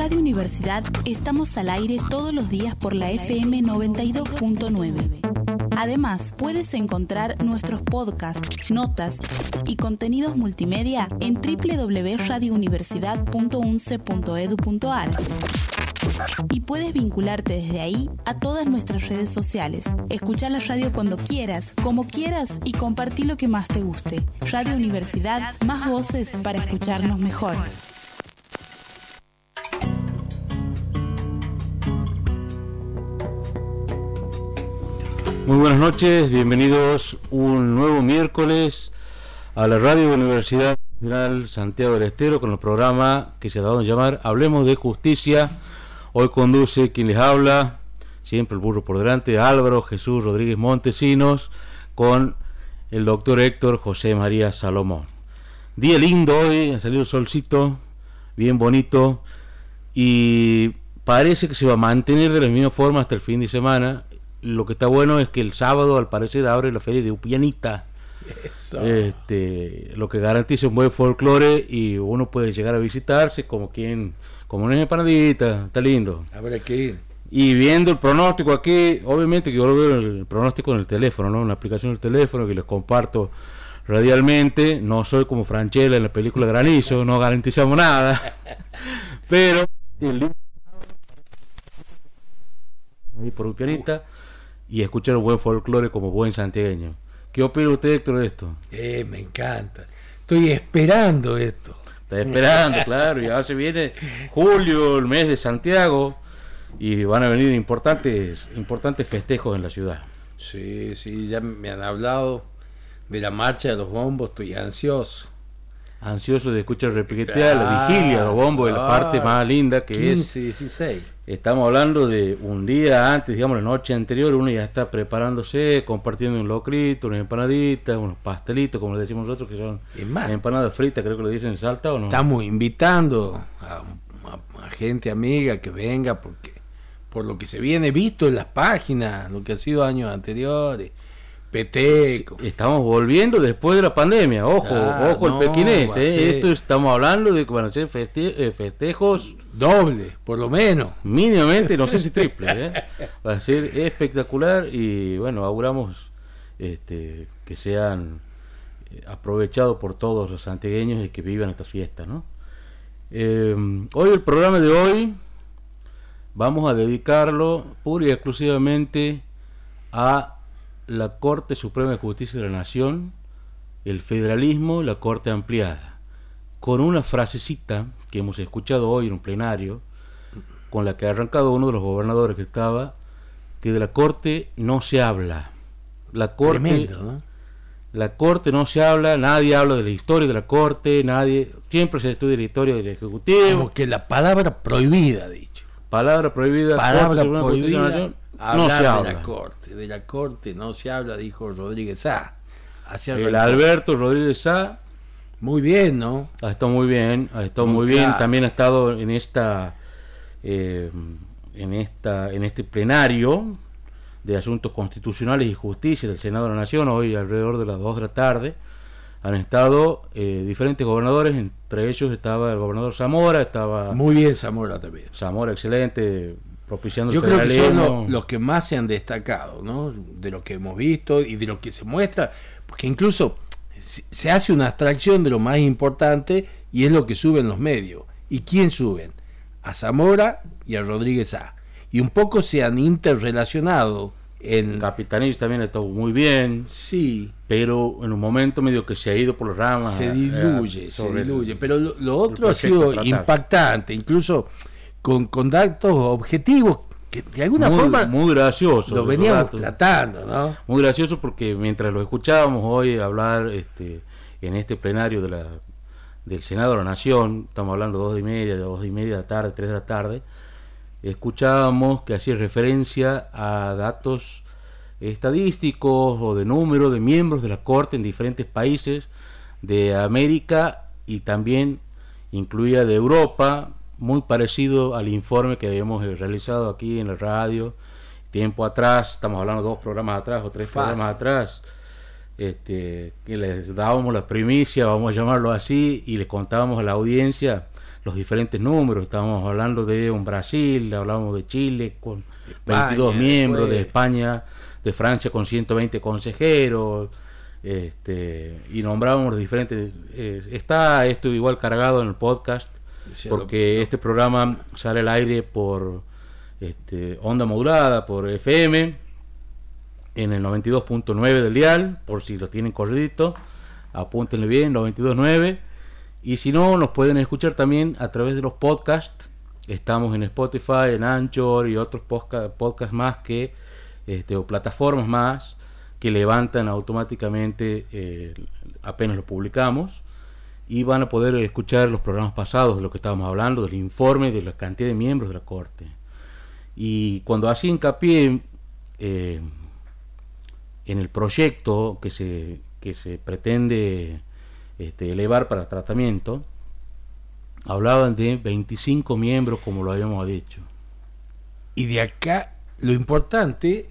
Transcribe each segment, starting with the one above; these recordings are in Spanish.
Radio Universidad estamos al aire todos los días por la FM 92.9. Además, puedes encontrar nuestros podcasts, notas y contenidos multimedia en www.radiouniversidad.unce.edu.ar. Y puedes vincularte desde ahí a todas nuestras redes sociales. Escucha la radio cuando quieras, como quieras y compartí lo que más te guste. Radio Universidad, más voces para escucharnos mejor. Muy buenas noches, bienvenidos un nuevo miércoles a la Radio Universidad Nacional Santiago del Estero con el programa que se ha dado a llamar Hablemos de Justicia. Hoy conduce quien les habla, siempre el burro por delante, Álvaro Jesús Rodríguez Montesinos, con el doctor Héctor José María Salomón. Día lindo hoy, ha salido el solcito, bien bonito, y parece que se va a mantener de la misma forma hasta el fin de semana lo que está bueno es que el sábado al parecer abre la feria de Upianita. Este, lo que garantiza un buen folclore y uno puede llegar a visitarse como quien, como una empanadita, está lindo. Habrá que ir. Y viendo el pronóstico aquí, obviamente que yo lo veo el pronóstico en el teléfono, ¿no? Una aplicación del teléfono que les comparto radialmente. No soy como Franchella en la película Granizo, no garantizamos nada. Pero el por Upianita y escuchar un buen folclore como buen santiagueño. ¿Qué opina usted, Héctor, de esto? Eh, me encanta. Estoy esperando esto. Está esperando, claro. Y ahora se viene julio, el mes de Santiago, y van a venir importantes, importantes festejos en la ciudad. Sí, sí, ya me han hablado de la marcha de los bombos, estoy ansioso. Ansioso de escuchar repiquetear la vigilia, los bombos, de la parte más linda que 15, 16. Estamos hablando de un día antes, digamos la noche anterior, uno ya está preparándose, compartiendo un locrito, unas empanaditas, unos pastelitos, como le decimos nosotros, que son empanadas fritas, creo que le dicen en Salta o no. Estamos invitando a, gente amiga que venga, porque por lo que se viene visto en las páginas, lo que ha sido años anteriores, Peteco. Estamos volviendo después de la pandemia, ojo, ah, ojo el pequinés, ¿eh? esto estamos hablando de que van a ser eh, festejos doble, por lo menos. Mínimamente, no sé si triple, ¿eh? va a ser espectacular y bueno, auguramos este, que sean aprovechados por todos los santiagueños y que vivan esta fiesta, ¿no? hoy el programa de hoy vamos a dedicarlo pura y exclusivamente a la Corte Suprema de Justicia de la Nación, el federalismo, la Corte ampliada, con una frasecita que hemos escuchado hoy en un plenario, con la que ha arrancado uno de los gobernadores que estaba, que de la Corte no se habla. La Corte, ¿no? la Corte no se habla, nadie habla de la historia de la Corte, nadie, siempre se estudia la historia del Ejecutivo. Como que la palabra prohibida, dicho. Palabra prohibida. Palabra prohibida no se habla. de la corte, de la corte no se habla, dijo Rodríguez A. el Alberto Rodríguez A. Muy bien, ¿no? Ha estado muy bien, ha estado muy, bien. También ha estado en esta, eh, en esta, en este plenario de asuntos constitucionales y justicia del Senado de la Nación hoy alrededor de las 2 de la tarde han estado eh, diferentes gobernadores, entre ellos estaba el gobernador Zamora, estaba... Muy bien Zamora también. Zamora, excelente, yo creo que son los, que más se han destacado, ¿no? De lo que hemos visto y de lo que se muestra, porque incluso se hace una abstracción de lo más importante y es lo que suben los medios. ¿Y quién suben? A Zamora y a Rodríguez A. Y un poco se han interrelacionado. En... Capitanillo también estado muy bien. Sí. Pero en un momento medio que se ha ido por las ramas. Se diluye, eh, se diluye. pero lo, otro ha sido impactante. Incluso con, con datos objetivos que de alguna forma muy gracioso lo veníamos tratando ¿no? muy gracioso porque mientras lo escuchábamos hoy hablar este en este plenario de la del Senado de la Nación estamos hablando dos y media de dos y media de la tarde tres de la tarde escuchábamos que hacía referencia a datos estadísticos o de número de miembros de la Corte en diferentes países de América y también incluía de Europa, muy parecido al informe que habíamos realizado aquí en la radio tiempo atrás, estamos hablando dos programas atrás o tres programas atrás, este, que les dábamos la primicia, vamos a llamarlo así, y les contábamos a la audiencia los diferentes números. Estábamos hablando de un Brasil, hablábamos de Chile con 22 miembros, de España, de Francia con 120 consejeros, este, y nombrábamos los diferentes. Eh, está esto igual cargado en el podcast, porque este programa sale al aire por este, onda modulada, por FM en el 92.9 del dial, por si lo tienen corridito, apúntenle bien, 92.9. Y si no, nos pueden escuchar también a través de los podcasts. Estamos en Spotify, en Anchor y otros podcasts más que, este, o plataformas más que levantan automáticamente eh, apenas lo publicamos y van a poder escuchar los programas pasados de lo que estábamos hablando, del informe, de la cantidad de miembros de la Corte. Y cuando así hincapié eh, en el proyecto que se, que se pretende este, elevar para tratamiento, hablaban de 25 miembros, como lo habíamos dicho. Y de acá lo importante.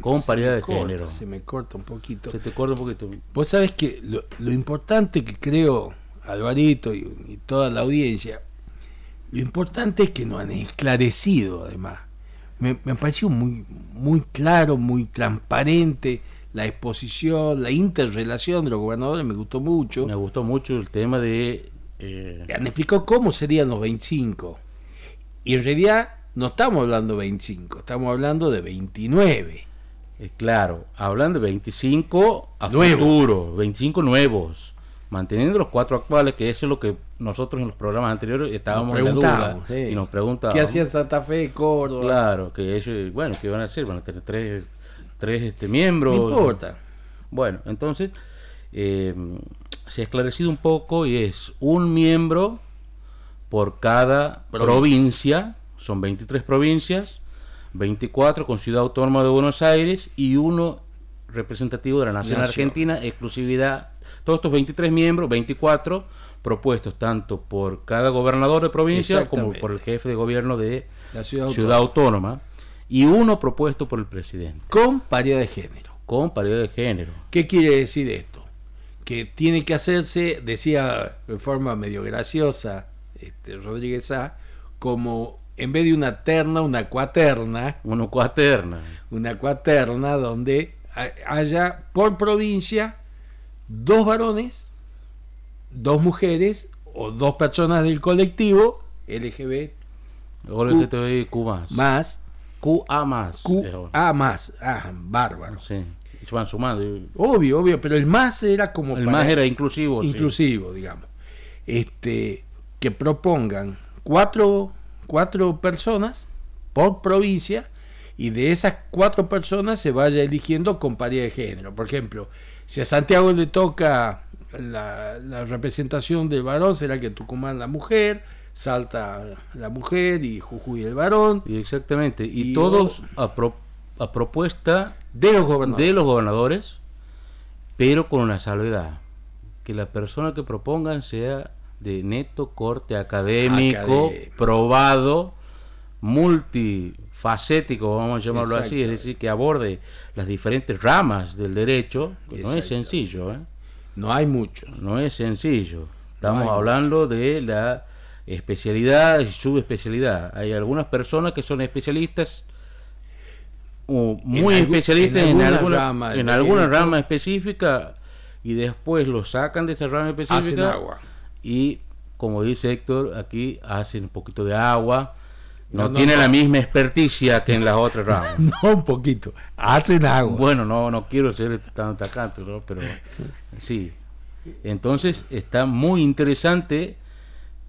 Con paridad de género. Se me corta un poquito. Se te corta un poquito. Vos sabés que lo, importante que creo, Alvarito y, y, toda la audiencia, lo importante es que nos han esclarecido, además, me, me pareció muy, muy claro, muy transparente la exposición, la interrelación de los gobernadores, me gustó mucho. Me gustó mucho el tema de... Eh... Me explicó cómo serían los 25. Y en realidad no estamos hablando de 25, estamos hablando de 29. Eh, claro, hablando de 25 a futuro, 25 nuevos manteniendo los cuatro actuales, que eso es lo que nosotros en los programas anteriores estábamos en la duda y nos preguntábamos. ¿Qué hacía Santa Fe, Córdoba? Claro, que ellos, bueno, ¿qué van a hacer? Van a tener tres, tres este, miembros. No importa. Bueno, entonces eh, se ha esclarecido un poco y es un miembro por cada provincia, son 23 provincias, 24 con Ciudad Autónoma de Buenos Aires y uno representativo de la Nación, Argentina, exclusividad todos estos 23 miembros, 24 propuestos tanto por cada gobernador de provincia como por el jefe de gobierno de la ciudad, autónoma. y uno propuesto por el presidente. Con paridad de género. Con paridad de género. ¿Qué quiere decir esto? Que tiene que hacerse, decía de forma medio graciosa este, Rodríguez A, como en vez de una terna, una cuaterna. Una cuaterna. Una cuaterna donde haya por provincia dos varones, dos mujeres o dos personas del colectivo LGBT. Q, más. Más. QA más. QA más. Ah, bárbaro. Sí. Se van sumando. Obvio, obvio, pero el más era como. El más era inclusivo. Inclusivo, digamos. Este, que propongan cuatro, cuatro personas por provincia y de esas cuatro personas se vaya eligiendo con paridad de género. Por ejemplo, si a Santiago le toca la, representación del varón, será que Tucumán la mujer, Salta la mujer y Jujuy el varón. Y exactamente, y, todos a, a, propuesta de los, gobernadores. de los gobernadores, pero con una salvedad, que la persona que propongan sea de neto corte académico, probado, multi facético, vamos a llamarlo así, es decir, que aborde las diferentes ramas del derecho, no es sencillo. ¿eh? No hay muchos. No es sencillo. Estamos hablando de la especialidad y subespecialidad. Hay algunas personas que son especialistas o muy especialistas en, alguna, rama, en alguna rama específica y después lo sacan de esa rama específica agua. Y como dice Héctor aquí hacen un poquito de agua no, tiene la misma experticia que en las otras ramas. no, un poquito. Hacen agua. Bueno, no, no quiero ser tan atacante, ¿no? pero sí. Entonces está muy interesante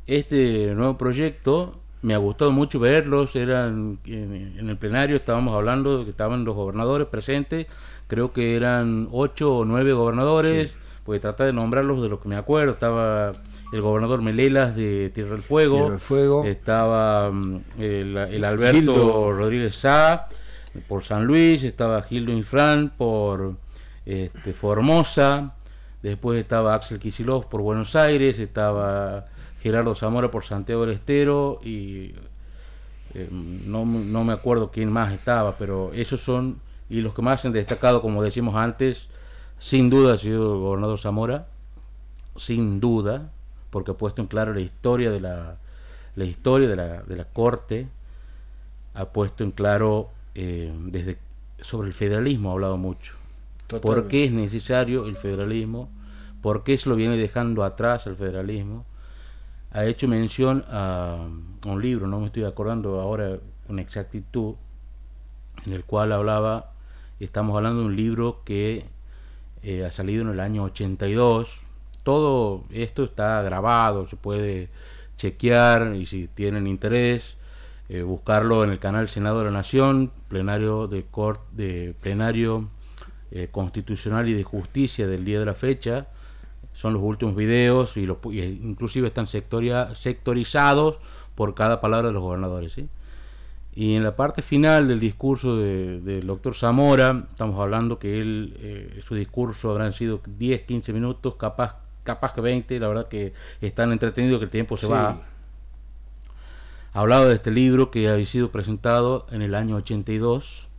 este nuevo proyecto. Me ha gustado mucho verlos. Eran en, el plenario estábamos hablando de que estaban los gobernadores presentes. Creo que eran ocho o nueve gobernadores. Pues tratar de nombrarlos de lo que me acuerdo. Estaba el gobernador Melelas de Tierra del Fuego, Fuego. estaba mm, el, Alberto Rodríguez Sá por San Luis, estaba Gildo Infran por este, Formosa, después estaba Axel Kisilov por Buenos Aires, estaba Gerardo Zamora por Santiago del Estero y eh, no, no me acuerdo quién más estaba, pero esos son, y los que más han destacado, como decimos antes, Sin duda ha sido el gobernador Zamora, sin duda, porque ha puesto en claro la historia de la, la historia de la, de la corte, ha puesto en claro eh, desde sobre el federalismo ha hablado mucho. ¿Por qué es necesario el federalismo? ¿Por qué se lo viene dejando atrás el federalismo? Ha hecho mención a, un libro, no me estoy acordando ahora con exactitud, en el cual hablaba, estamos hablando de un libro que eh, ha salido en el año 82. Todo esto está grabado, se puede chequear y si tienen interés, eh, buscarlo en el canal Senado de la Nación, plenario de, cort, de plenario eh, constitucional y de justicia del día de la fecha. Son los últimos videos y, los, inclusive están sectoria, sectorizados por cada palabra de los gobernadores. Y en la parte final del discurso del doctor Zamora, estamos hablando que él, eh, su discurso habrán sido 10, 15 minutos, capaz, capaz que 20, la verdad que es tan entretenido que el tiempo se va. Ha hablado de este libro que había sido presentado en el año 82,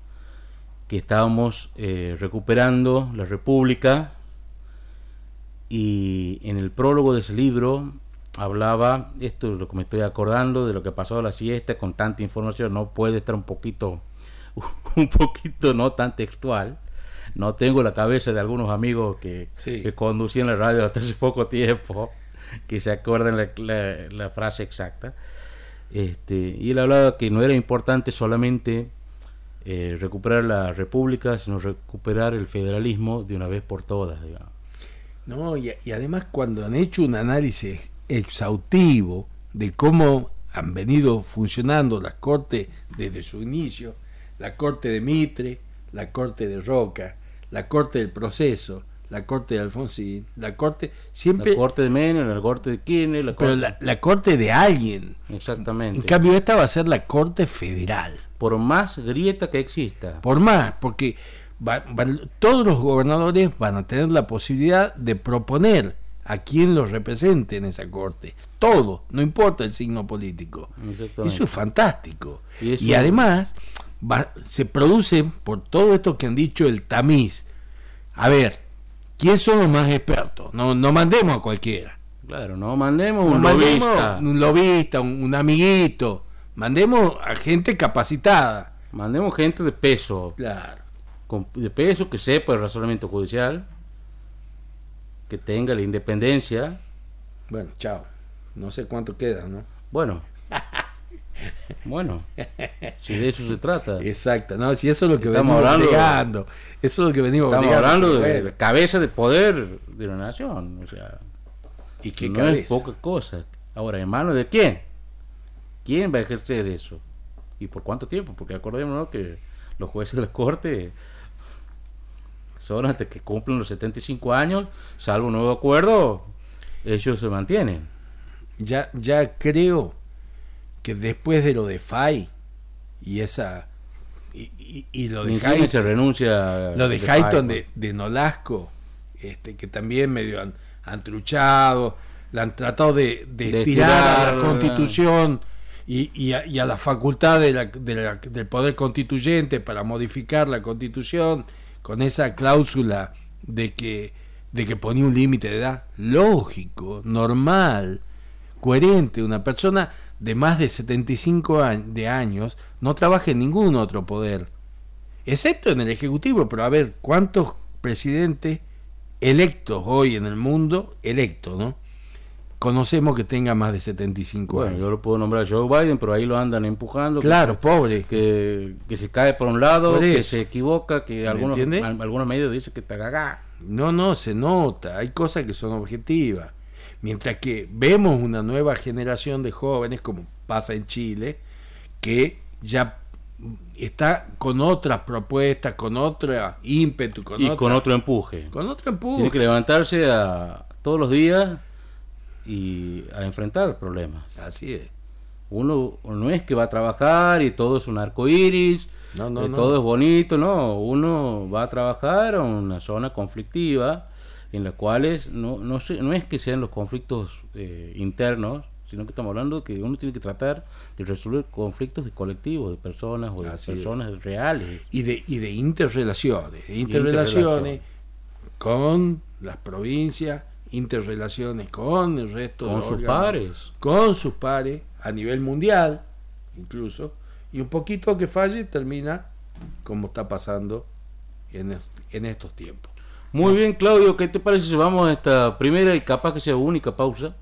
que estábamos eh, recuperando la República, y en el prólogo de ese libro hablaba, esto es lo que me estoy acordando de lo que pasó a la siesta con tanta información, no puede estar un poquito, un poquito no tan textual. No tengo la cabeza de algunos amigos que, conducían la radio hasta hace poco tiempo, que se acuerdan la, frase exacta. Este, y él hablaba que no era importante solamente eh, recuperar la república, sino recuperar el federalismo de una vez por todas. No, y, además cuando han hecho un análisis exhaustivo de cómo han venido funcionando las cortes desde su inicio, la corte de Mitre, la corte de Roca, la corte del proceso, la corte de Alfonsín, la corte siempre... La corte de Menem, la corte de Kirchner, la corte... Pero la, corte de alguien. Exactamente. En cambio esta va a ser la corte federal. Por más grieta que exista. Por más, porque todos los gobernadores van a tener la posibilidad de proponer a quien los represente en esa corte. Todo, no importa el signo político. Eso es fantástico. Y, además se produce por todo esto que han dicho el tamiz. A ver, ¿quién son los más expertos? No, no mandemos a cualquiera. Claro, no mandemos un lobista. Un lobista, un amiguito. Mandemos a gente capacitada. Mandemos gente de peso. Claro de peso, que sepa el razonamiento judicial, que tenga la independencia. Bueno, chao. No sé cuánto queda, ¿no? Bueno. Bueno, si de eso se trata. Exacto, no, si eso es lo que estamos venimos hablando, eso es lo que venimos Estamos hablando de la cabeza de poder de la nación, o sea, y que no es poca cosa. Ahora, ¿en manos de quién? ¿Quién va a ejercer eso? ¿Y por cuánto tiempo? Porque acordémonos que los jueces de la corte son hasta que cumplen los 75 años, salvo un nuevo acuerdo, ellos se mantienen. Ya, ya creo que después de lo de FAI y esa y, lo de Hayton, se renuncia lo de, Hayton de, de, Nolasco este que también medio han, han truchado la han tratado de, de, estirar a la constitución y, y, a, la facultad de la, del poder constituyente para modificar la constitución con esa cláusula de que, de que ponía un límite de edad, lógico, normal, coherente, una persona de más de 75 de años no trabaja en ningún otro poder, excepto en el Ejecutivo, pero a ver, ¿cuántos presidentes electos hoy en el mundo, electos, ¿no? conocemos que tenga más de 75 bueno, años. Yo lo puedo nombrar Joe Biden, pero ahí lo andan empujando. Claro, pobre. Que, que, se cae por un lado, que se equivoca, que algunos, algunos medios dicen que está cagada. No, no, se nota. Hay cosas que son objetivas. Mientras que vemos una nueva generación de jóvenes, como pasa en Chile, que ya está con otras propuestas, con otro ímpetu, con y con otro empuje. Con otro empuje. Tiene que levantarse a, todos los días y a enfrentar problemas. Así es. Uno no es que va a trabajar y todo es un arco iris, no, no, todo es bonito, no. Uno va a trabajar en una zona conflictiva en la cuales no, no, no es que sean los conflictos eh, internos, sino que estamos hablando que uno tiene que tratar de resolver conflictos de colectivos, de personas o de personas reales. Y de, y de interrelaciones, interrelaciones con las provincias, interrelaciones con el resto con sus pares. Con sus pares, a nivel mundial, incluso. Y un poquito que falle termina como está pasando en, en estos tiempos. Muy bien, Claudio, ¿qué te parece si vamos a esta primera y capaz que sea única pausa?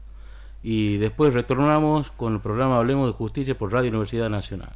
Y después retornamos con el programa Hablemos de Justicia por Radio Universidad Nacional.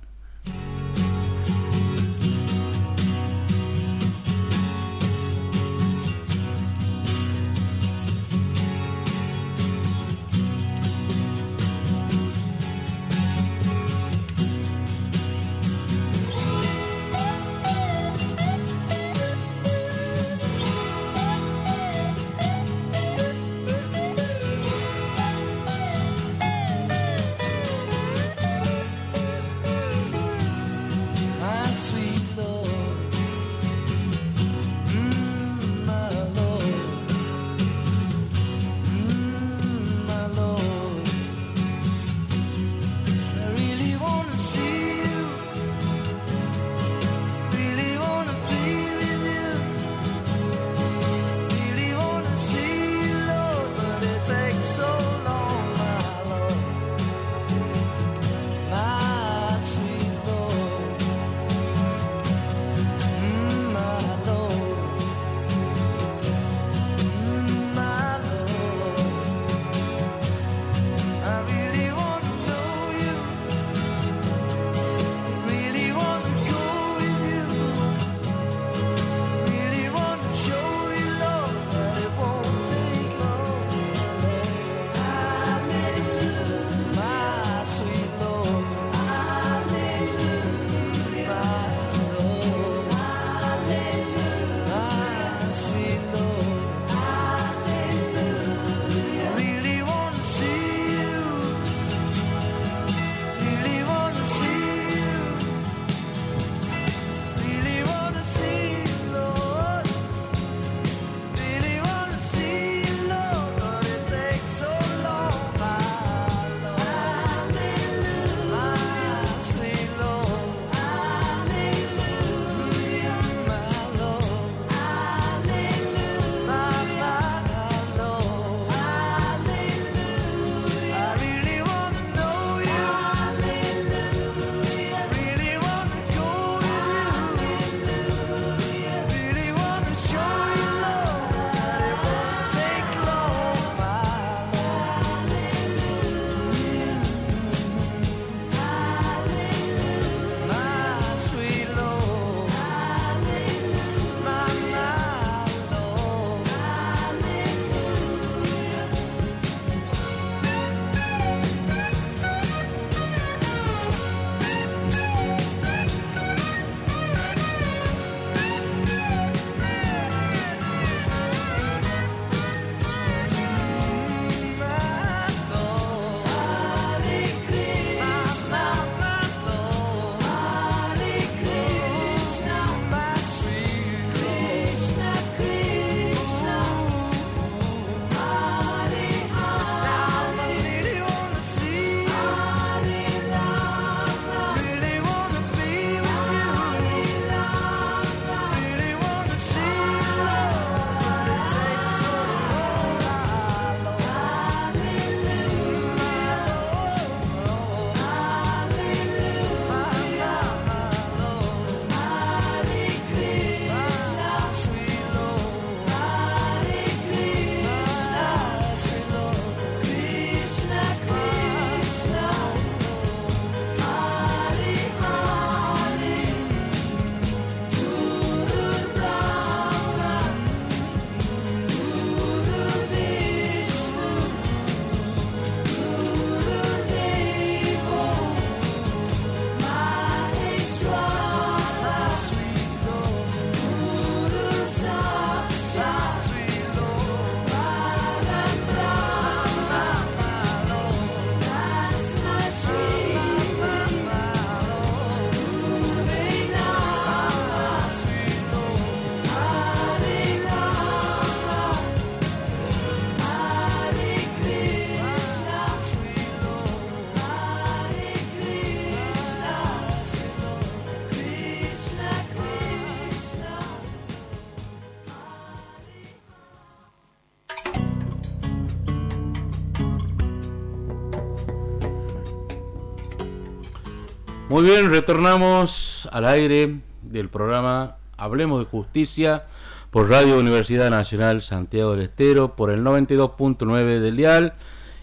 Muy bien, retornamos al aire del programa Hablemos de Justicia por Radio Universidad Nacional Santiago del Estero, por el 92.9 del dial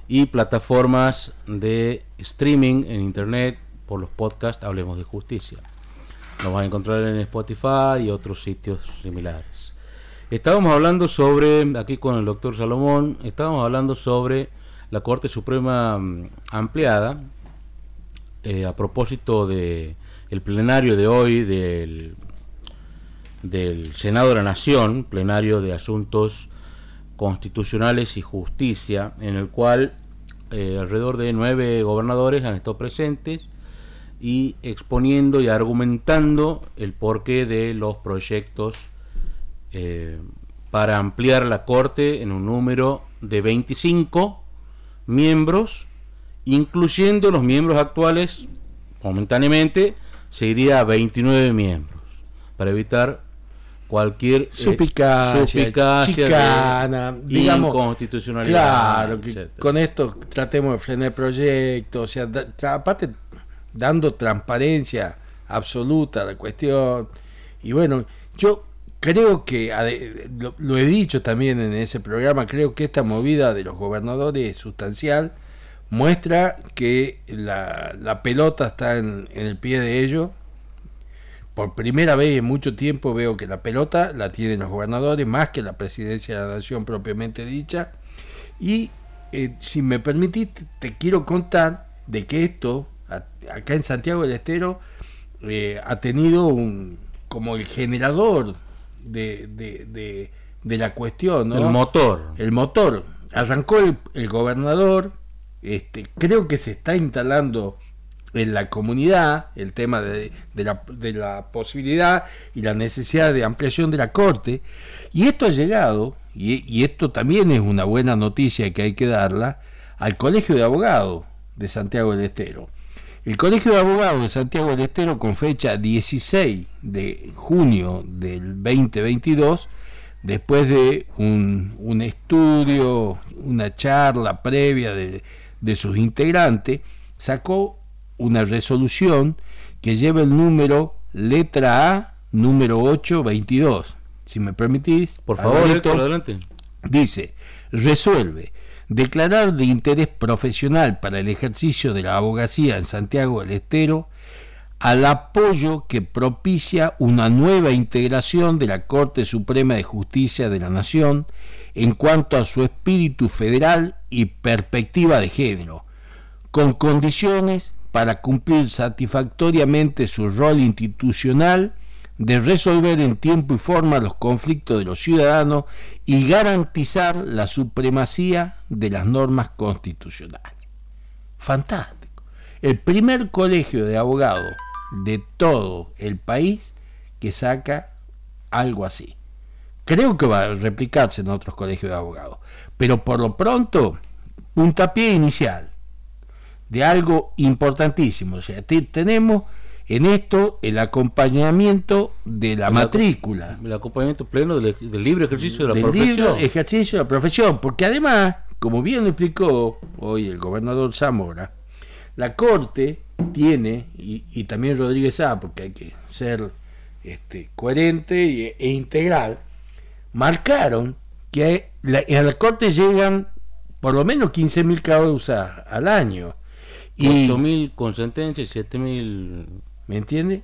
y plataformas de streaming en internet por los podcasts Hablemos de Justicia. Nos van a encontrar en Spotify y otros sitios similares. Estábamos hablando sobre, aquí con el doctor Salomón, estábamos hablando sobre la Corte Suprema mm, ampliada, eh, a propósito de el plenario de hoy del, Senado de la Nación, plenario de asuntos constitucionales y justicia, en el cual eh, alrededor de nueve gobernadores han estado presentes y exponiendo y argumentando el porqué de los proyectos eh, para ampliar la Corte en un número de 25 miembros incluyendo los miembros actuales, momentáneamente, se iría a 29 miembros, para evitar cualquier eh, suspicacia, chicana, digamos, inconstitucionalidad. Claro, que con esto tratemos de frenar el proyecto, o sea, aparte dando transparencia absoluta a la cuestión. Y bueno, yo creo que, lo he dicho también en ese programa, creo que esta movida de los gobernadores es sustancial muestra que la, pelota está en, el pie de ellos. Por primera vez en mucho tiempo veo que la pelota la tienen los gobernadores más que la presidencia de la nación propiamente dicha. Y eh, si me permitís, te quiero contar de que esto, acá en Santiago del Estero, eh, ha tenido un como el generador de, de, la cuestión. El motor. El motor. Arrancó el, el gobernador, este, creo que se está instalando en la comunidad el tema de, la, posibilidad y la necesidad de ampliación de la Corte. Y esto ha llegado, y, esto también es una buena noticia que hay que darla, al Colegio de Abogados de Santiago del Estero. El Colegio de Abogados de Santiago del Estero, con fecha 16 de junio del 2022, después de un, un estudio, una charla previa de de sus integrantes, sacó una resolución que lleva el número letra A número 822. Si me permitís, por favor, adelante. Dice, resuelve declarar de interés profesional para el ejercicio de la abogacía en Santiago del Estero al apoyo que propicia una nueva integración de la Corte Suprema de Justicia de la Nación en cuanto a su espíritu federal y perspectiva de género, con condiciones para cumplir satisfactoriamente su rol institucional de resolver en tiempo y forma los conflictos de los ciudadanos y garantizar la supremacía de las normas constitucionales. Fantástico. El primer colegio de abogados de todo el país que saca algo así. Creo que va a replicarse en otros colegios de abogados. Pero por lo pronto, un tapié inicial de algo importantísimo. O sea, tenemos en esto el acompañamiento de la matrícula. El acompañamiento pleno del, libre ejercicio de la profesión. Libre ejercicio de la profesión. Porque además, como bien lo explicó hoy el gobernador Zamora, la Corte tiene, y, también Rodríguez A, porque hay que ser este, coherente e integral, marcaron que a la Corte llegan por lo menos 15.000 causas al año. Y, 8.000 con sentencia y 7.000... ¿Me entiende?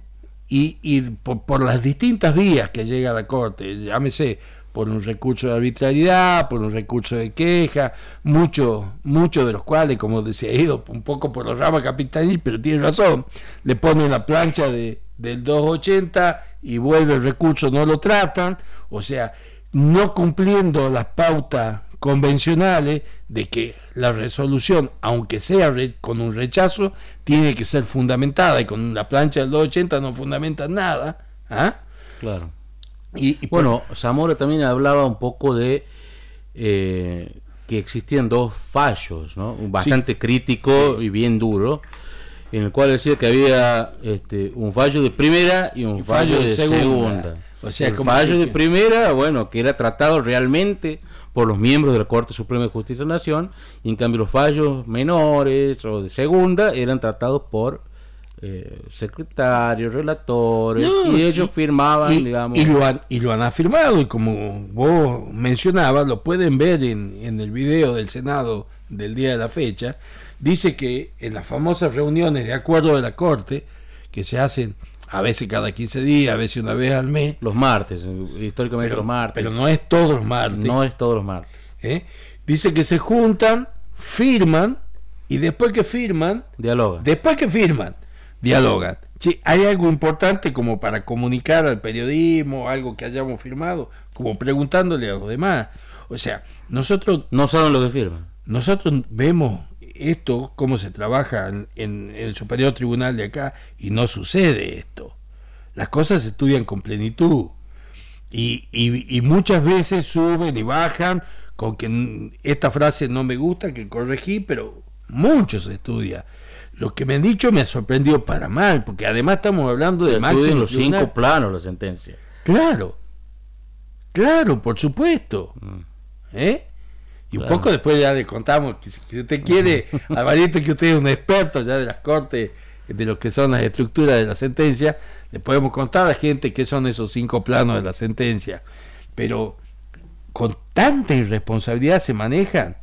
Y, y por, las distintas vías que llega a la Corte, llámese por un recurso de arbitrariedad, por un recurso de queja, muchos mucho de los cuales, como decía, ido un poco por los ramas capitanil, pero tiene razón, le ponen la plancha de, del 280 y vuelve el recurso, no lo tratan, o sea, no cumpliendo las pautas convencionales de que la resolución, aunque sea con un rechazo, tiene que ser fundamentada y con la plancha del 280 no fundamenta nada. ¿ah? Claro. Y, bueno, Zamora también hablaba un poco de eh, que existían dos fallos, ¿no? bastante crítico y bien duro, en el cual decía que había este, un fallo de primera y un fallo, de, segunda. O sea, el fallo de primera, bueno, que era tratado realmente por los miembros de la Corte Suprema de Justicia de la Nación, y en cambio los fallos menores o de segunda eran tratados por eh, secretarios, relatores, y ellos firmaban, y, digamos. Y lo, han, y lo han afirmado, y como vos mencionabas, lo pueden ver en, en el video del Senado del día de la fecha, dice que en las famosas reuniones de acuerdo de la Corte, que se hacen a veces cada 15 días, a veces una vez al mes. Los martes, históricamente los martes. Pero no es todos los martes. No es todos los martes. ¿eh? Dice que se juntan, firman, y después que firman... Dialogan. Después que firman, dialogan. hay algo importante como para comunicar al periodismo, algo que hayamos firmado, como preguntándole a los demás. O sea, nosotros... No saben lo que firman. Nosotros vemos esto, cómo se trabaja en, el Superior Tribunal de acá, y no sucede esto. Las cosas se estudian con plenitud. Y, y, muchas veces suben y bajan con que esta frase no me gusta, que corregí, pero mucho se estudia. Lo que me han dicho me ha sorprendido para mal, porque además estamos hablando de máximo los cinco planos la sentencia. Claro, claro, por supuesto. Mm. ¿Eh? Y un poco después ya le contamos que si usted quiere, a valiente que usted es un experto ya de las cortes, de lo que son las estructuras de la sentencia, le podemos contar a la gente qué son esos cinco planos de la sentencia. Pero con tanta irresponsabilidad se manejan,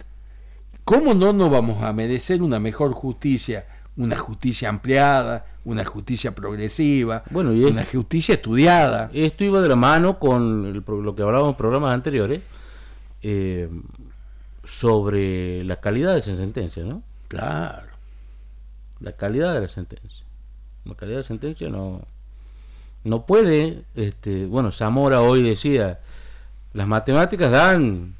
¿cómo no nos vamos a merecer una mejor justicia? Una justicia ampliada, una justicia progresiva, bueno, y una justicia estudiada. Esto iba de la mano con lo que hablábamos en programas anteriores. Eh, sobre la calidad de esa sentencia, ¿no? Claro. La calidad de la sentencia. La calidad de la sentencia no, no puede, este, bueno, Zamora hoy decía, las matemáticas dan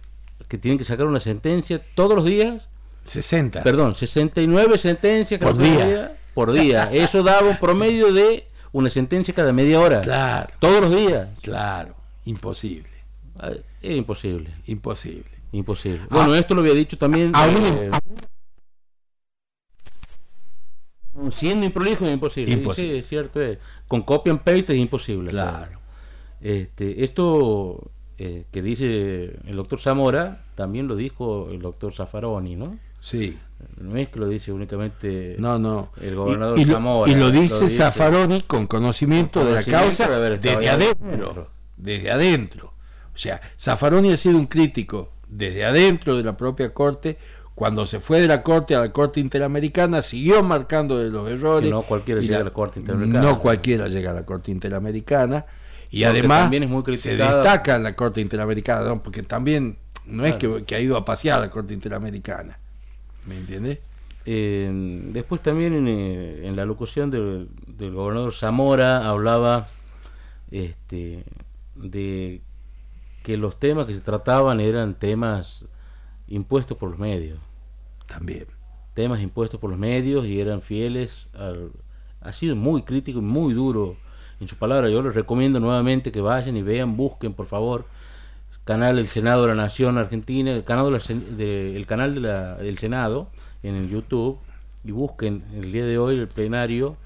que tienen que sacar una sentencia todos los días. 60. Perdón, 69 sentencias por día. Por día. Eso daba un promedio de una sentencia cada media hora. Claro. Todos los días. Claro. Imposible. Era imposible. Imposible. Imposible. Ah. Bueno, esto lo había dicho también. Eh, siendo improlijo es imposible. imposible. es cierto. Con copy and paste es imposible. Claro. Este, esto eh, que dice el doctor Zamora, también lo dijo el doctor Zaffaroni, ¿no? Sí. No es que lo dice únicamente no, no. el gobernador Zamora. Y lo dice Zaffaroni con conocimiento, de la causa desde adentro. Desde adentro. O sea, Zaffaroni ha sido un crítico desde adentro de la propia Corte, cuando se fue de la Corte a la Corte Interamericana, siguió marcando de los errores. no cualquiera llega a la Corte Interamericana. No cualquiera llega a la Corte Interamericana. Y además se destaca en la Corte Interamericana, porque también no es que, ha ido a pasear a la Corte Interamericana. ¿Me entiendes? Eh, después también en, eh, en la locución del, del, gobernador Zamora hablaba este, de que los temas que se trataban eran temas impuestos por los medios. También. Temas impuestos por los medios y eran fieles al... Ha sido muy crítico y muy duro en su palabra. Yo les recomiendo nuevamente que vayan y vean, busquen por favor canal del Senado de la Nación Argentina, el canal, de el canal de la, del Senado en el YouTube y busquen el día de hoy el plenario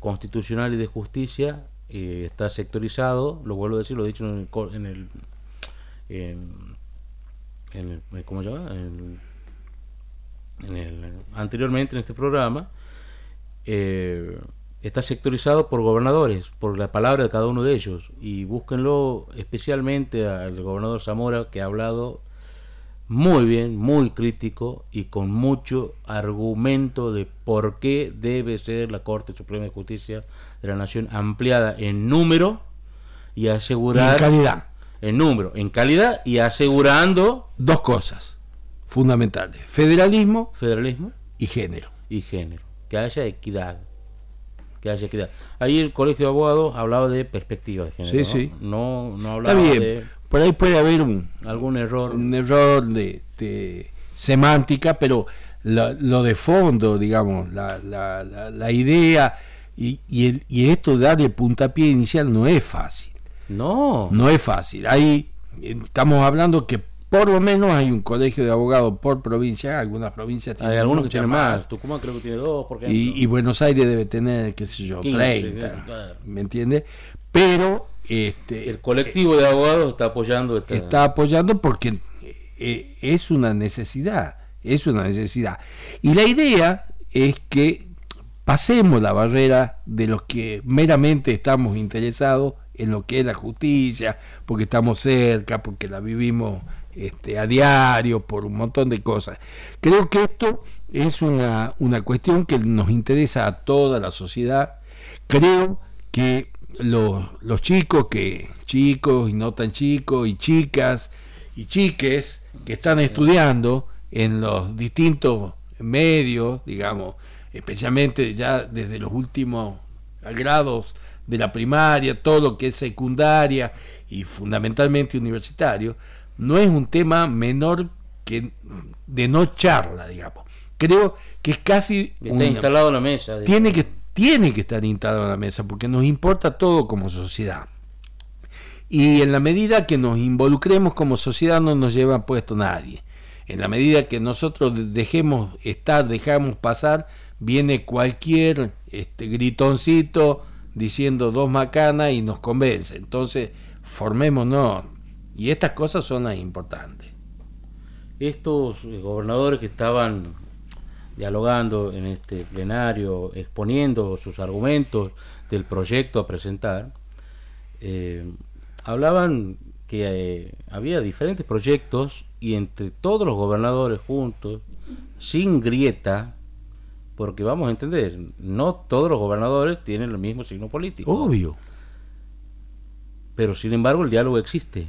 constitucional y de justicia eh, está sectorizado, lo vuelvo a decir, lo he dicho en el, en el en, el, ¿cómo se llama? Anteriormente en este programa, eh, está sectorizado por gobernadores, por la palabra de cada uno de ellos. Y búsquenlo especialmente al gobernador Zamora, que ha hablado muy bien, muy crítico y con mucho argumento de por qué debe ser la Corte Suprema de Justicia de la Nación ampliada en número y asegurar... en calidad en número, en calidad y asegurando dos cosas fundamentales, federalismo, federalismo y género. Y género, que haya equidad. Que haya equidad. Ahí el Colegio de Abogados hablaba de perspectiva de género. Sí, sí. No, no hablaba Está bien. Por ahí puede haber un algún error. Un error de, semántica, pero lo, de fondo, digamos, la, la, la, idea y, y, el, y esto de darle puntapié inicial no es fácil. No. No es fácil. Ahí estamos hablando que por lo menos hay un colegio de abogados por provincia, algunas provincias tienen Hay algunos que tienen más. Tucumán creo que tiene dos, y, Buenos Aires debe tener, qué sé yo, 30. ¿Me entiendes? Pero este, el colectivo de abogados está apoyando Está apoyando porque eh, es una necesidad, es una necesidad. Y la idea es que pasemos la barrera de los que meramente estamos interesados en lo que es la justicia, porque estamos cerca, porque la vivimos este, a diario, por un montón de cosas. Creo que esto es una, una cuestión que nos interesa a toda la sociedad. Creo que los, los chicos, que chicos y no tan chicos, y chicas y chiques que están estudiando en los distintos medios, digamos, especialmente ya desde los últimos grados de la primaria, todo lo que es secundaria y fundamentalmente universitario, no es un tema menor que de no charla, digamos. Creo que es casi... Está instalado en la mesa. Tiene que, tiene que estar instalado en la mesa porque nos importa todo como sociedad. Y en la medida que nos involucremos como sociedad no nos lleva puesto nadie. En la medida que nosotros dejemos estar, dejamos pasar, viene cualquier este, gritoncito diciendo dos macanas y nos convence. Entonces, formémonos. Y estas cosas son las importantes. Estos gobernadores que estaban dialogando en este plenario, exponiendo sus argumentos del proyecto a presentar, eh, hablaban que eh, había diferentes proyectos y entre todos los gobernadores juntos, sin grieta, porque vamos a entender, no todos los gobernadores tienen el mismo signo político. Obvio. Pero sin embargo el diálogo existe.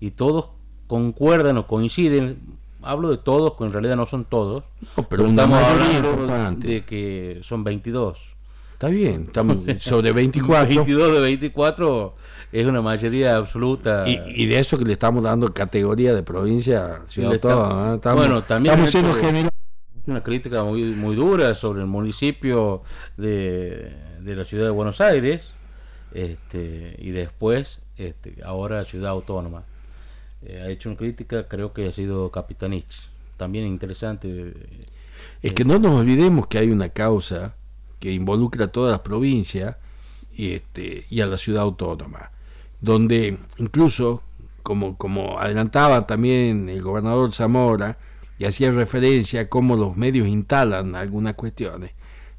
Y todos concuerdan o coinciden. Hablo de todos, que en realidad no son todos. pero, estamos hablando de que son 22. Está bien, estamos sobre 24. 22 de 24 es una mayoría absoluta. Y, de eso que le estamos dando categoría de provincia, ciudad ¿eh? bueno, también estamos siendo generosos una crítica muy, muy dura sobre el municipio de, la ciudad de Buenos Aires este, y después este, ahora ciudad autónoma. Eh, ha hecho una crítica, creo que ha sido Capitanich. También interesante. Es que no nos olvidemos que hay una causa que involucra a todas las provincias y, este, y a la ciudad autónoma, donde incluso, como, como adelantaba también el gobernador Zamora, y hacía referencia a cómo los medios instalan algunas cuestiones.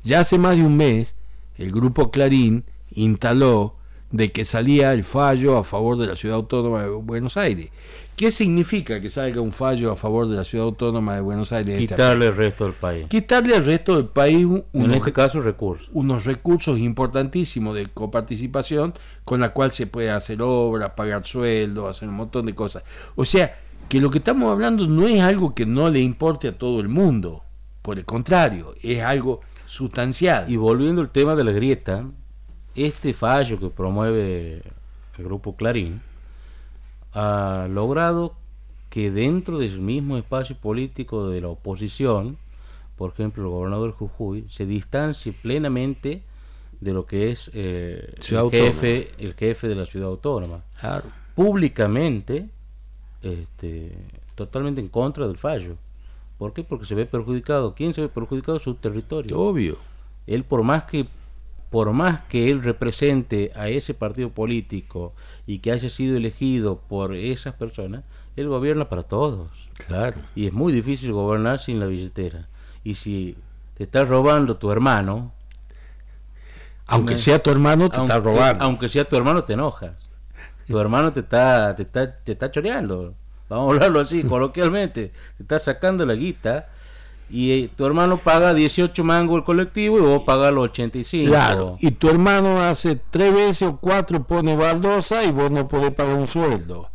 Ya hace más de un mes, el grupo Clarín instaló de que salía el fallo a favor de la Ciudad Autónoma de Buenos Aires. ¿Qué significa que salga un fallo a favor de la Ciudad Autónoma de Buenos Aires? Quitarle al resto del país. Quitarle al resto del país en este caso recursos. unos recursos importantísimos de coparticipación con la cual se puede hacer obras, pagar sueldos, hacer un montón de cosas. O sea, que lo que estamos hablando no es algo que no le importe a todo el mundo, por el contrario, es algo sustancial. Y volviendo al tema de la grieta, este fallo que promueve el grupo Clarín ha logrado que dentro del mismo espacio político de la oposición, por ejemplo el gobernador Jujuy, se distancie plenamente de lo que es eh, el, jefe, el jefe de la ciudad autónoma. Públicamente este, totalmente en contra del fallo. ¿Por qué? Porque se ve perjudicado. ¿Quién se ve perjudicado? Su territorio. Obvio. Él por más que por más que él represente a ese partido político y que haya sido elegido por esas personas, él gobierna para todos. Claro. Y es muy difícil gobernar sin la billetera. Y si te está robando tu hermano, aunque sea tu hermano, te está robando. Aunque sea tu hermano, te enojas tu hermano te está, te está, te está choreando. Vamos a hablarlo así, coloquialmente. Te está sacando la guita. Y eh, tu hermano paga 18 mangos el colectivo y vos pagas los 85. Claro, y tu hermano hace tres veces o cuatro pone baldosa y vos no podés pagar un sueldo.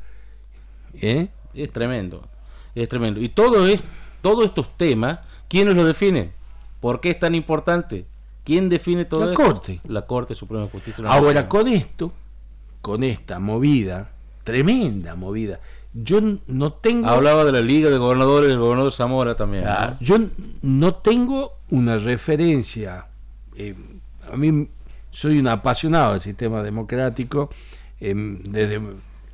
¿Eh? Es tremendo, es tremendo. Y todo es, todos estos temas, ¿quiénes lo definen? ¿Por qué es tan importante? ¿Quién define todo la Corte. La Corte Suprema de Justicia. Ahora, con esto, con esta movida, tremenda movida. Yo no tengo. Hablaba de la Liga de Gobernadores del gobernador Zamora también. Ah, yo no tengo una referencia. Eh, a mí soy un apasionado del sistema democrático. Em, desde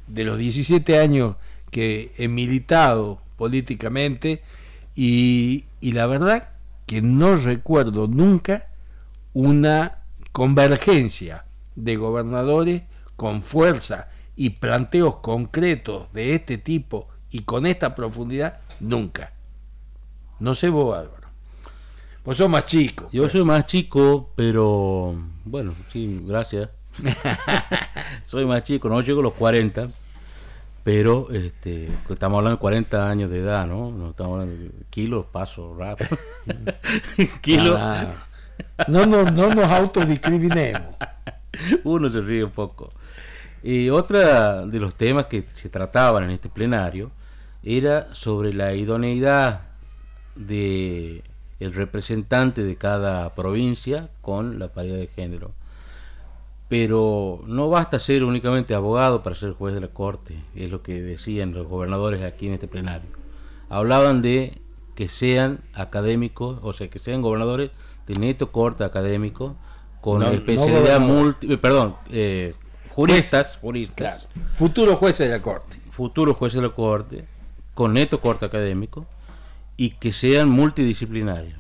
de los 17 años que he militado políticamente y, y la verdad que no recuerdo nunca una convergencia de gobernadores con fuerza y planteos concretos de este tipo y con esta profundidad, nunca. No sé vos, Álvaro. Vos sos más chico. Yo pues. soy más chico, pero bueno, sí, gracias. soy más chico, no llego a los 40, pero este, estamos hablando de 40 años de edad, ¿no? No estamos hablando de kilos, paso, rápido. kilos. No, no, no nos autodiscriminemos. Uno se ríe un poco. Y otra de los temas que se trataban en este plenario era sobre la idoneidad de el representante de cada provincia con la paridad de género. Pero no basta ser únicamente abogado para ser juez de la corte, es lo que decían los gobernadores aquí en este plenario. Hablaban de que sean académicos, o sea, que sean gobernadores de neto corte académico, con especialidad múltiple, perdón, eh, juristas, juristas. Futuros jueces de la corte. Futuros jueces de la corte, con neto corte académico, y que sean multidisciplinarios.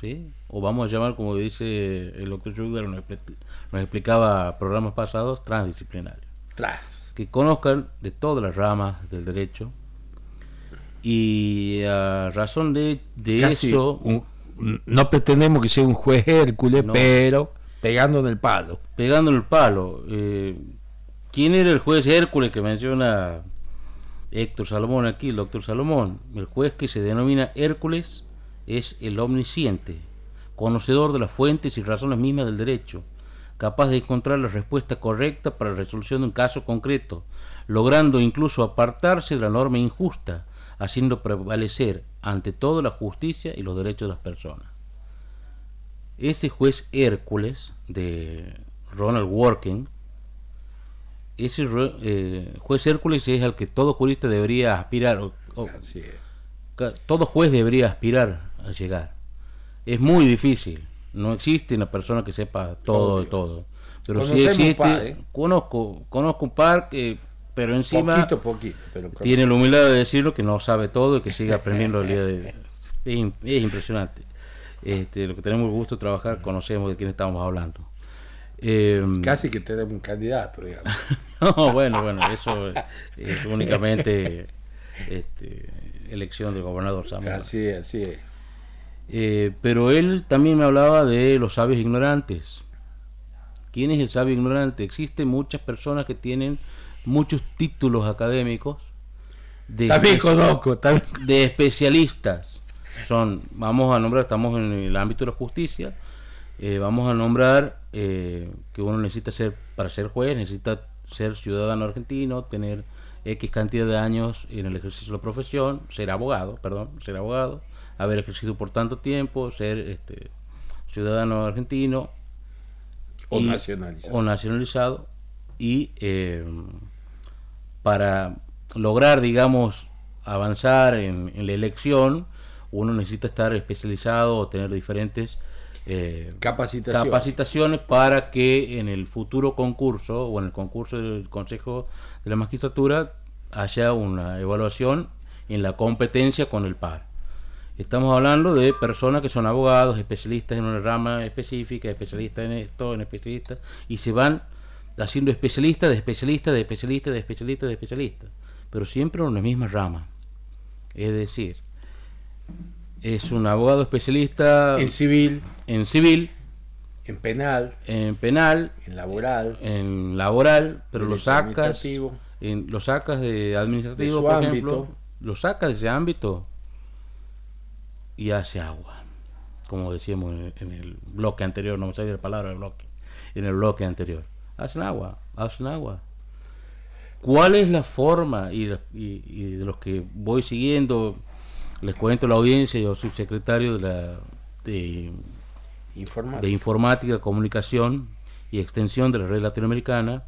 ¿Sí? O vamos a llamar, como dice el doctor Schugler, nos, explicaba programas pasados, transdisciplinarios. Que conozcan de todas las ramas del derecho. Y a razón de, eso... no pretendemos que sea un juez Hércules, pero pegando en el palo. Pegando en el palo. Eh, ¿Quién era el juez Hércules que menciona Héctor Salomón aquí, el doctor Salomón, el juez que se denomina Hércules es el omnisciente, conocedor de las fuentes y razones mismas del derecho, capaz de encontrar la respuesta correcta para la resolución de un caso concreto, logrando incluso apartarse de la norma injusta, haciendo prevalecer ante todo la justicia y los derechos de las personas. Ese juez Hércules de Ronald Working ese eh, juez Hércules es al que todo jurista debería aspirar, todo juez debería aspirar a llegar. Es muy difícil, no existe una persona que sepa todo de todo. Pero si existe, ¿eh? conozco, conozco un par que, pero encima tiene la humildad de decirlo que no sabe todo y que sigue aprendiendo el día de es, es impresionante. Este, lo que tenemos el gusto de trabajar, conocemos de quién estamos hablando. Em, Casi que tenemos un candidato, digamos. no, bueno, bueno, eso es, únicamente este, elección del gobernador Samuel. Así es, así es. Eh, pero él también me hablaba de los sabios ignorantes. ¿Quién es el sabio ignorante? Existen muchas personas que tienen muchos títulos académicos de, también conozco, de especialistas. Son, vamos a nombrar, estamos en el ámbito de la justicia, eh, vamos a nombrar eh, que uno necesita ser, para ser juez, necesita ser ciudadano argentino, tener X cantidad de años en el ejercicio de la profesión, ser abogado, perdón, ser abogado, haber ejercido por tanto tiempo, ser este, ciudadano argentino o nacionalizado. O nacionalizado y eh, para lograr, digamos, avanzar en, en, la elección, uno necesita estar especializado o tener diferentes eh, capacitaciones para que en el futuro concurso o en el concurso del Consejo de la Magistratura haya una evaluación en la competencia con el par. Estamos hablando de personas que son abogados, especialistas en una rama específica, especialistas en esto, en especialistas, y se van haciendo especialistas de especialistas, de especialistas, de especialistas, de especialistas, pero siempre en una misma rama. Es decir, es un abogado especialista en civil, en civil, en penal, en penal, en laboral, en laboral, pero lo sacas, en, lo sacas de administrativo, por ejemplo, lo sacas de ese ámbito y hace agua, como decíamos en, el bloque anterior, no me salía la palabra del bloque, en el bloque anterior, hacen agua, hacen agua. ¿Cuál es la forma y, y de los que voy siguiendo? Les cuento la audiencia, yo soy secretario de la de, informática. comunicación y extensión de la red latinoamericana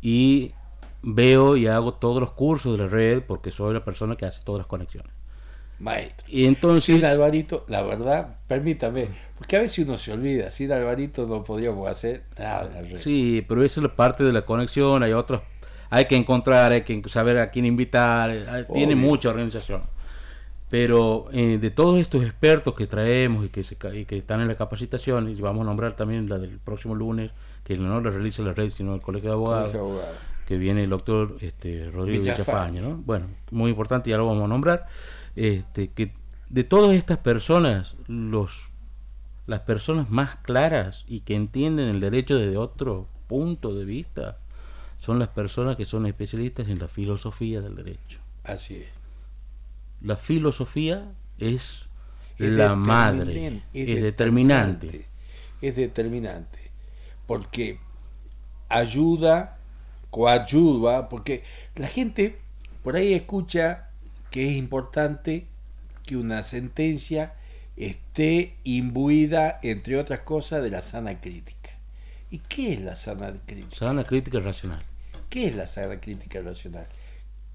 y veo y hago todos los cursos de la red porque soy la persona que hace todas las conexiones. Maestro. Y entonces. Sin Alvarito, la verdad, permítame, porque a veces uno se olvida, sin Alvarito no podríamos hacer nada. Sí, pero esa es la parte de la conexión, hay otros, hay que encontrar, hay que saber a quién invitar, tiene mucha organización. Pero eh, de todos estos expertos que traemos y que, se, que están en la capacitación, y vamos a nombrar también la del próximo lunes, que no la realiza la red, sino el Colegio de Abogados, que viene el doctor este, Rodrigo Villafaña, ¿no? Bueno, muy importante, ya lo vamos a nombrar, este, que de todas estas personas, los, las personas más claras y que entienden el derecho desde otro punto de vista son las personas que son especialistas en la filosofía del derecho. Así es. La filosofía es, la madre, es, determinante. Es determinante. Porque ayuda, coayuda, porque la gente por ahí escucha que es importante que una sentencia esté imbuida, entre otras cosas, de la sana crítica. ¿Y qué es la sana crítica? Sana crítica racional. ¿Qué es la sana crítica racional?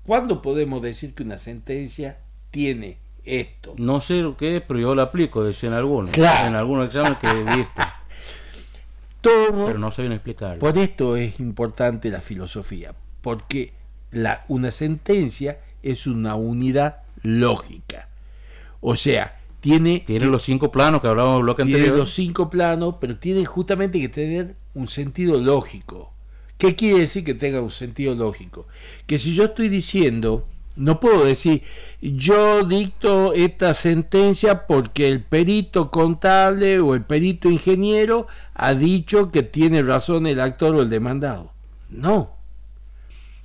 ¿Cuándo podemos decir que una sentencia tiene esto? No sé lo que es, pero yo lo aplico, decían algunos. En algunos exámenes que he visto. Todo, pero no sé bien explicarlo. Por esto es importante la filosofía, porque la, una sentencia es una unidad lógica. O sea, tiene... Tiene los cinco planos que hablábamos en el bloque anterior. Tiene los cinco planos, pero tiene justamente que tener un sentido lógico. ¿Qué quiere decir que tenga un sentido lógico? Que si yo estoy diciendo, no puedo decir, yo dicto esta sentencia porque el perito contable o el perito ingeniero ha dicho que tiene razón el actor o el demandado. No.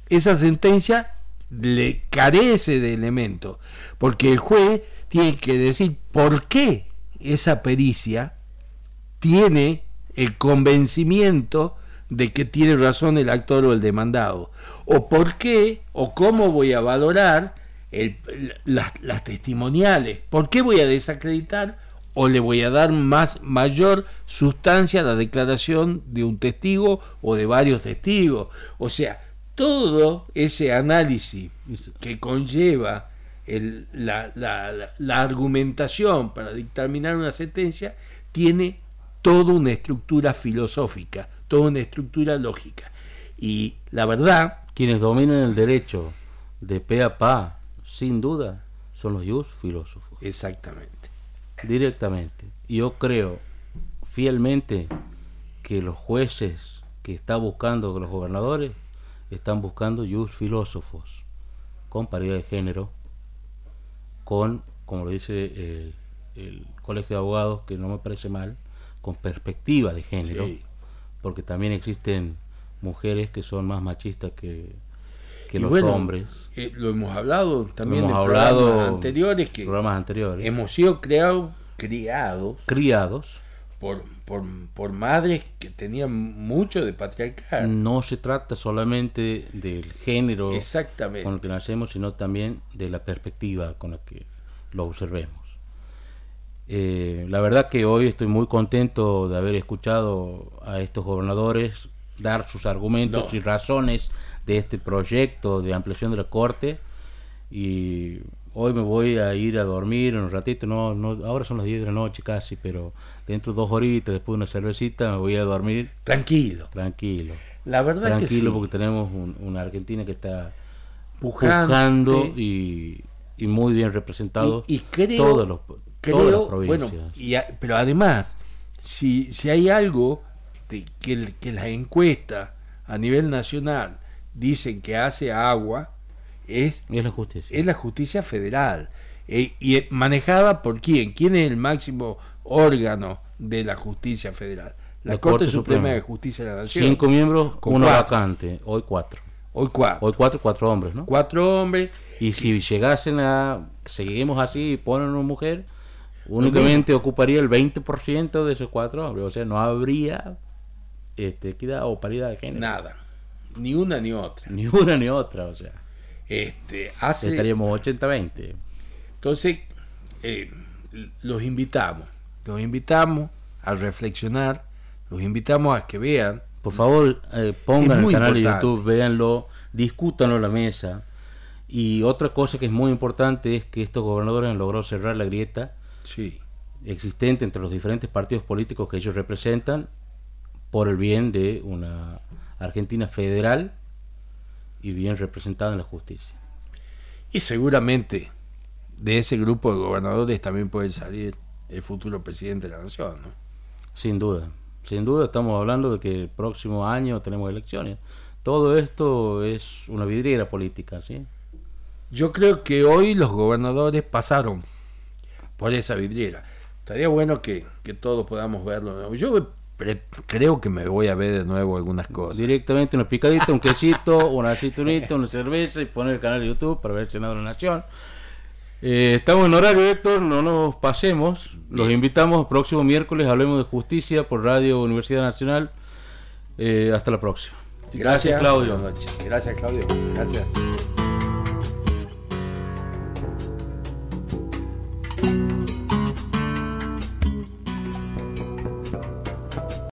Esa sentencia le carece de elementos, porque el juez tiene que decir por qué esa pericia tiene el convencimiento de que tiene razón el actor o el demandado, o por qué o cómo voy a valorar las, testimoniales, por qué voy a desacreditar o le voy a dar más mayor sustancia a la declaración de un testigo o de varios testigos. O sea, todo ese análisis que conlleva la, la, argumentación para dictaminar una sentencia tiene toda una estructura filosófica, toda una estructura lógica. Y la verdad... Quienes dominan el derecho de pe a pa, sin duda, son los jus filósofos. Exactamente. Directamente. Yo creo fielmente que los jueces que están buscando, los gobernadores, están buscando jus filósofos con paridad de género, con, como lo dice el, Colegio de Abogados, que no me parece mal, con perspectiva de género, porque también existen mujeres que son más machistas que, que los hombres. Eh, lo hemos hablado también en programas anteriores que programas anteriores. hemos sido creados criados criados por, por, por, madres que tenían mucho de patriarcal. No se trata solamente del género Exactamente. con el que nacemos, sino también de la perspectiva con la que lo observemos. Eh, la verdad que hoy estoy muy contento de haber escuchado a estos gobernadores dar sus argumentos y razones de este proyecto de ampliación de la Corte y hoy me voy a ir a dormir en un ratito, no, no, ahora son las 10 de la noche casi, pero dentro de dos horitas, después de una cervecita, me voy a dormir. Tranquilo. Tranquilo. La verdad Tranquilo porque tenemos una Argentina que está pujando y, y, muy bien representado y, creo, todos los, provincias. Bueno, y pero además, si, si hay algo que, que las encuestas a nivel nacional dicen que hace agua, es, la justicia. Es la justicia federal. Eh, y manejada por quién? ¿Quién es el máximo órgano de la justicia federal? La, Corte, Suprema, de Justicia de la Nación. Cinco miembros, con una vacante. Hoy cuatro. Hoy cuatro. Hoy cuatro, cuatro hombres, ¿no? Cuatro hombres. Y si llegasen a. Seguimos así y ponen una mujer, únicamente ocuparía el 20% de esos cuatro hombres. O sea, no habría este, equidad o paridad de género. Nada. Ni una ni otra. Ni una ni otra, o sea. Este, hace, Estaríamos 80-20. Entonces, eh, los invitamos, los invitamos a reflexionar, los invitamos a que vean. Por favor, eh, pongan el canal de YouTube, véanlo, discútanlo en la mesa. Y otra cosa que es muy importante es que estos gobernadores han logrado cerrar la grieta sí. existente entre los diferentes partidos políticos que ellos representan por el bien de una Argentina federal y bien representada en la justicia. Y seguramente de ese grupo de gobernadores también puede salir el futuro presidente de la nación, ¿no? Sin duda, sin duda estamos hablando de que el próximo año tenemos elecciones. Todo esto es una vidriera política, ¿sí? Yo creo que hoy los gobernadores pasaron por esa vidriera. Estaría bueno que, todos podamos verlo. Yo creo que me voy a ver de nuevo algunas cosas. Directamente unos picaditos, un quesito, una aceitunita, una cerveza y poner el canal de YouTube para ver el Senado de la Nación. Eh, estamos en horario, Héctor, no nos pasemos. Los invitamos el próximo miércoles, hablemos de justicia por Radio Universidad Nacional. Eh, hasta la próxima. Gracias, Claudio. Gracias, Claudio. Gracias.